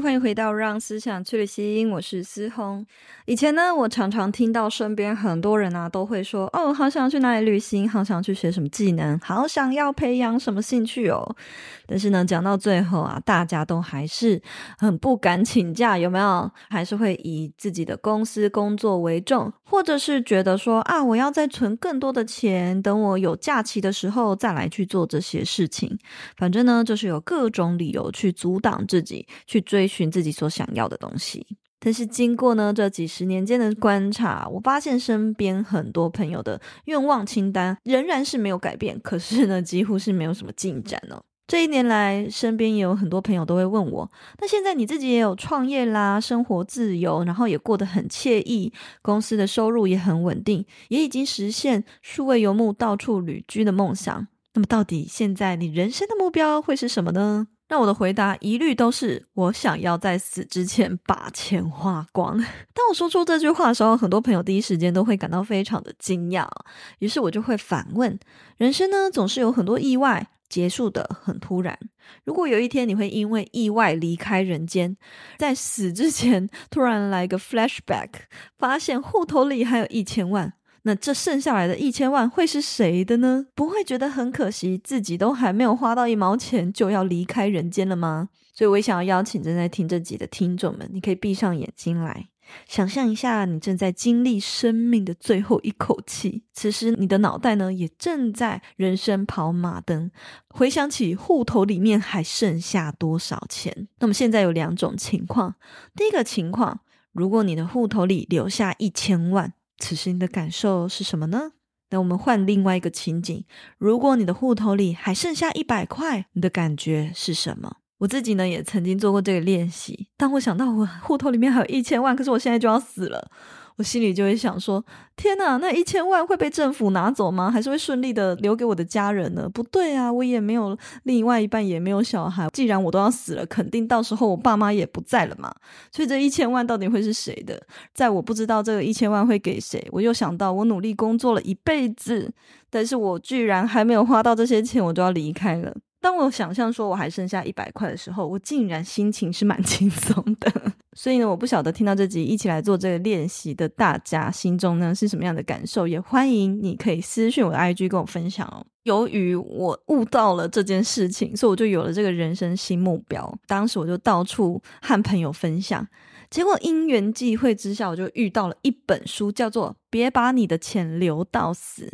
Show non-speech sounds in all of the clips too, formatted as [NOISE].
欢迎回到《让思想去旅行》，我是思红。以前呢，我常常听到身边很多人啊都会说：“哦，好想去哪里旅行，好想去学什么技能，好想要培养什么兴趣哦。”但是呢，讲到最后啊，大家都还是很不敢请假，有没有？还是会以自己的公司工作为重，或者是觉得说啊，我要再存更多的钱，等我有假期的时候再来去做这些事情。反正呢，就是有各种理由去阻挡自己去追追寻自己所想要的东西，但是经过呢这几十年间的观察，我发现身边很多朋友的愿望清单仍然是没有改变，可是呢几乎是没有什么进展哦。这一年来，身边也有很多朋友都会问我，那现在你自己也有创业啦，生活自由，然后也过得很惬意，公司的收入也很稳定，也已经实现数位游牧到处旅居的梦想。那么到底现在你人生的目标会是什么呢？那我的回答一律都是我想要在死之前把钱花光。[LAUGHS] 当我说出这句话的时候，很多朋友第一时间都会感到非常的惊讶，于是我就会反问：人生呢，总是有很多意外，结束的很突然。如果有一天你会因为意外离开人间，在死之前突然来个 flashback，发现户头里还有一千万。那这剩下来的一千万会是谁的呢？不会觉得很可惜，自己都还没有花到一毛钱就要离开人间了吗？所以，我也想要邀请正在听这集的听众们，你可以闭上眼睛来，想象一下，你正在经历生命的最后一口气。此时，你的脑袋呢，也正在人生跑马灯，回想起户头里面还剩下多少钱。那么，现在有两种情况：第一个情况，如果你的户头里留下一千万。此时你的感受是什么呢？那我们换另外一个情景，如果你的户头里还剩下一百块，你的感觉是什么？我自己呢也曾经做过这个练习。当我想到我户头里面还有一千万，可是我现在就要死了。我心里就会想说：天哪，那一千万会被政府拿走吗？还是会顺利的留给我的家人呢？不对啊，我也没有另外一半，也没有小孩。既然我都要死了，肯定到时候我爸妈也不在了嘛。所以这一千万到底会是谁的？在我不知道这个一千万会给谁，我又想到我努力工作了一辈子，但是我居然还没有花到这些钱，我就要离开了。当我想象说我还剩下一百块的时候，我竟然心情是蛮 [LAUGHS] 轻松的。所以呢，我不晓得听到这集一起来做这个练习的大家心中呢是什么样的感受？也欢迎你可以私讯我的 IG 跟我分享哦。由于我悟到了这件事情，所以我就有了这个人生新目标。当时我就到处和朋友分享，结果因缘际会之下，我就遇到了一本书，叫做《别把你的钱留到死》。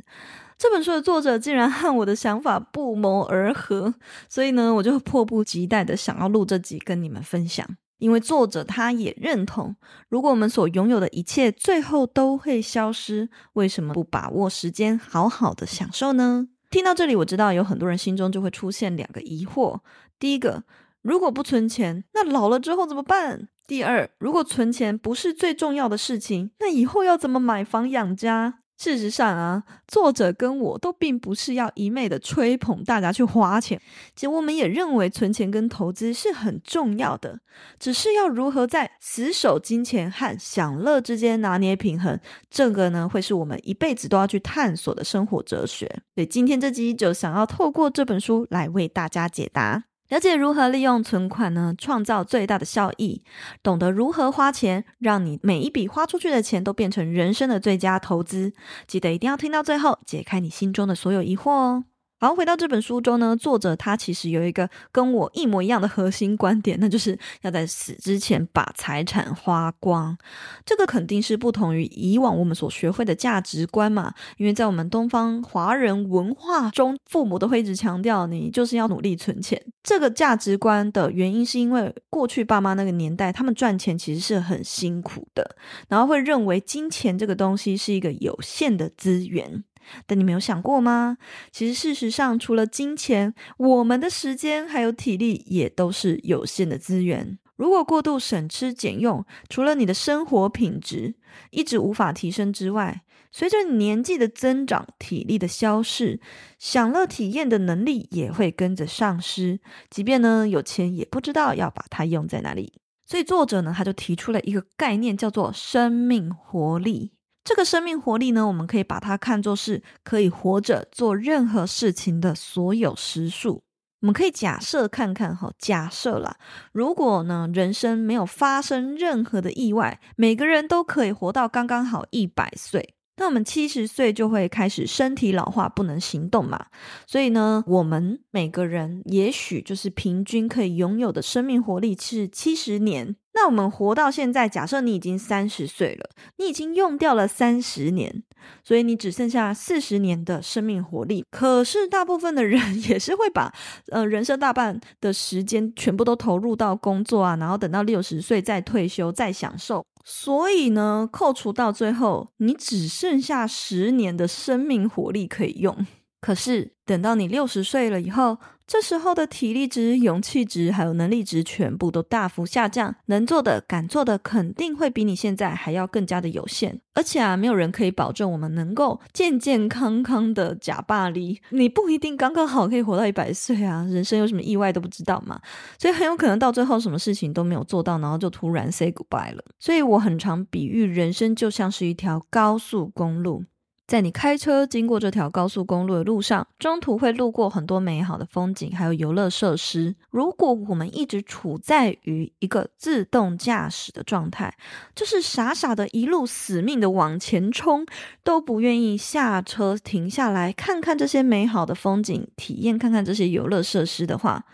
这本书的作者竟然和我的想法不谋而合，所以呢，我就迫不及待的想要录这集跟你们分享。因为作者他也认同，如果我们所拥有的一切最后都会消失，为什么不把握时间好好的享受呢？听到这里，我知道有很多人心中就会出现两个疑惑：第一个，如果不存钱，那老了之后怎么办？第二，如果存钱不是最重要的事情，那以后要怎么买房养家？事实上啊，作者跟我都并不是要一昧的吹捧大家去花钱，其实我们也认为存钱跟投资是很重要的，只是要如何在死守金钱和享乐之间拿捏平衡，这个呢会是我们一辈子都要去探索的生活哲学。所以今天这集就想要透过这本书来为大家解答。了解如何利用存款呢，创造最大的效益，懂得如何花钱，让你每一笔花出去的钱都变成人生的最佳投资。记得一定要听到最后，解开你心中的所有疑惑哦。好，回到这本书中呢，作者他其实有一个跟我一模一样的核心观点，那就是要在死之前把财产花光。这个肯定是不同于以往我们所学会的价值观嘛，因为在我们东方华人文化中，父母都会一直强调你就是要努力存钱。这个价值观的原因是因为过去爸妈那个年代，他们赚钱其实是很辛苦的，然后会认为金钱这个东西是一个有限的资源。但你没有想过吗？其实事实上，除了金钱，我们的时间还有体力也都是有限的资源。如果过度省吃俭用，除了你的生活品质一直无法提升之外，随着年纪的增长，体力的消逝，享乐体验的能力也会跟着丧失。即便呢有钱，也不知道要把它用在哪里。所以作者呢，他就提出了一个概念，叫做生命活力。这个生命活力呢，我们可以把它看作是可以活着做任何事情的所有时数。我们可以假设看看哈，假设啦，如果呢，人生没有发生任何的意外，每个人都可以活到刚刚好一百岁，那我们七十岁就会开始身体老化，不能行动嘛。所以呢，我们每个人也许就是平均可以拥有的生命活力是七十年。那我们活到现在，假设你已经三十岁了，你已经用掉了三十年，所以你只剩下四十年的生命活力。可是大部分的人 [LAUGHS] 也是会把呃人生大半的时间全部都投入到工作啊，然后等到六十岁再退休再享受。所以呢，扣除到最后，你只剩下十年的生命活力可以用。可是等到你六十岁了以后，这时候的体力值、勇气值还有能力值全部都大幅下降，能做的、敢做的肯定会比你现在还要更加的有限。而且啊，没有人可以保证我们能够健健康康的呷百二，你不一定刚刚好可以活到一百岁啊！人生有什么意外都不知道嘛，所以很有可能到最后什么事情都没有做到，然后就突然 say goodbye 了。所以我很常比喻人生就像是一条高速公路。在你开车经过这条高速公路的路上，中途会路过很多美好的风景，还有游乐设施。如果我们一直处在于一个自动驾驶的状态，就是傻傻的一路死命的往前冲，都不愿意下车停下来看看这些美好的风景，体验看看这些游乐设施的话，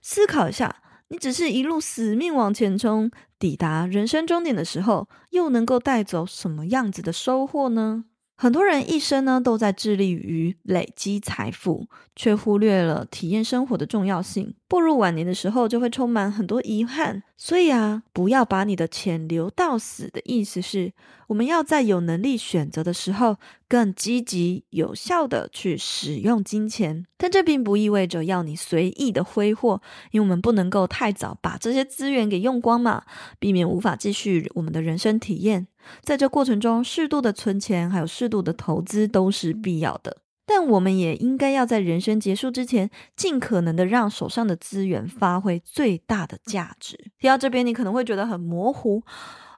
思考一下，你只是一路死命往前冲，抵达人生终点的时候，又能够带走什么样子的收获呢？很多人一生呢都在致力于累积财富，却忽略了体验生活的重要性。步入晚年的时候，就会充满很多遗憾。所以啊，不要把你的钱留到死的意思是，我们要在有能力选择的时候，更积极有效地去使用金钱。但这并不意味着要你随意的挥霍，因为我们不能够太早把这些资源给用光嘛，避免无法继续我们的人生体验。在这过程中，适度的存钱，还有适度的投资都是必要的。但我们也应该要在人生结束之前，尽可能的让手上的资源发挥最大的价值。听到这边，你可能会觉得很模糊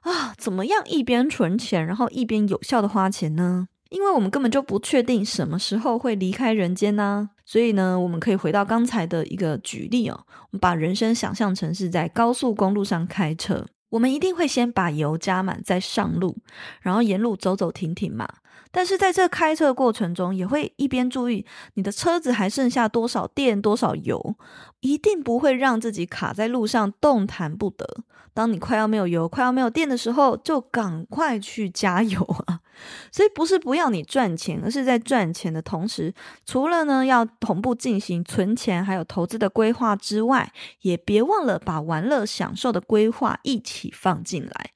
啊，怎么样一边存钱，然后一边有效的花钱呢？因为我们根本就不确定什么时候会离开人间呢。所以呢，我们可以回到刚才的一个举例哦，我们把人生想象成是在高速公路上开车。我们一定会先把油加满，再上路，然后沿路走走停停嘛。但是在这开车的过程中，也会一边注意你的车子还剩下多少电、多少油，一定不会让自己卡在路上动弹不得。当你快要没有油、快要没有电的时候，就赶快去加油啊！所以不是不要你赚钱，而是在赚钱的同时，除了呢要同步进行存钱还有投资的规划之外，也别忘了把玩乐享受的规划一起放进来。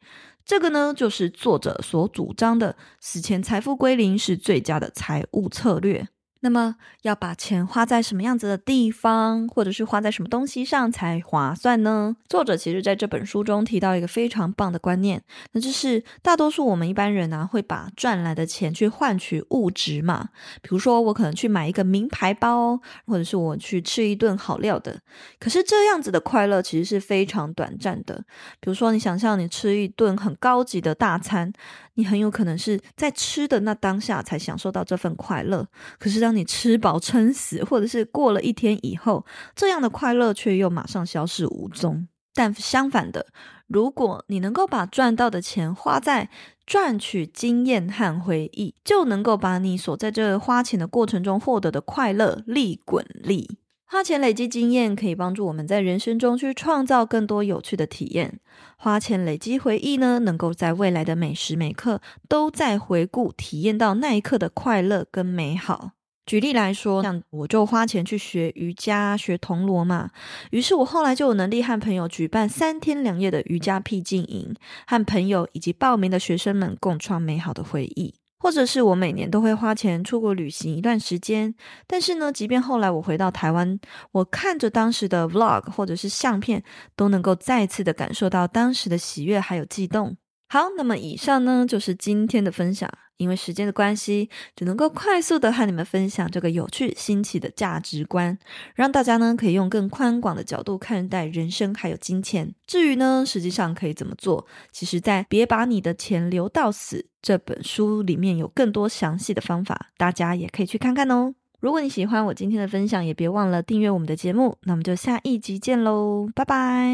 这个呢，就是作者所主张的死前财富归零是最佳的财务策略。那么要把钱花在什么样子的地方，或者是花在什么东西上才划算呢？作者其实在这本书中提到一个非常棒的观念，那就是大多数我们一般人呢，会把赚来的钱去换取物质嘛。比如说，我可能去买一个名牌包，或者是我去吃一顿好料的。可是这样子的快乐其实是非常短暂的。比如说，你想象你吃一顿很高级的大餐。你很有可能是在吃的那当下才享受到这份快乐，可是当你吃饱撑死，或者是过了一天以后，这样的快乐却又马上消失无踪。但相反的，如果你能够把赚到的钱花在赚取经验和回忆，就能够把你所在这花钱的过程中获得的快乐利滚利。花钱累积经验，可以帮助我们在人生中去创造更多有趣的体验。花钱累积回忆呢，能够在未来的每时每刻都在回顾、体验到那一刻的快乐跟美好。举例来说，像我就花钱去学瑜伽、学铜锣嘛，于是我后来就有能力和朋友举办三天两夜的瑜伽僻静营，和朋友以及报名的学生们共创美好的回忆。或者是我每年都会花钱出国旅行一段时间，但是呢，即便后来我回到台湾，我看着当时的 vlog 或者是相片，都能够再次的感受到当时的喜悦还有悸动。好，那么以上呢，就是今天的分享。因为时间的关系，只能够快速的和你们分享这个有趣新奇的价值观，让大家呢可以用更宽广的角度看待人生还有金钱。至于呢，实际上可以怎么做，其实在《别把你的钱留到死》这本书里面有更多详细的方法，大家也可以去看看哦。如果你喜欢我今天的分享，也别忘了订阅我们的节目。那我们就下一集见喽，拜拜。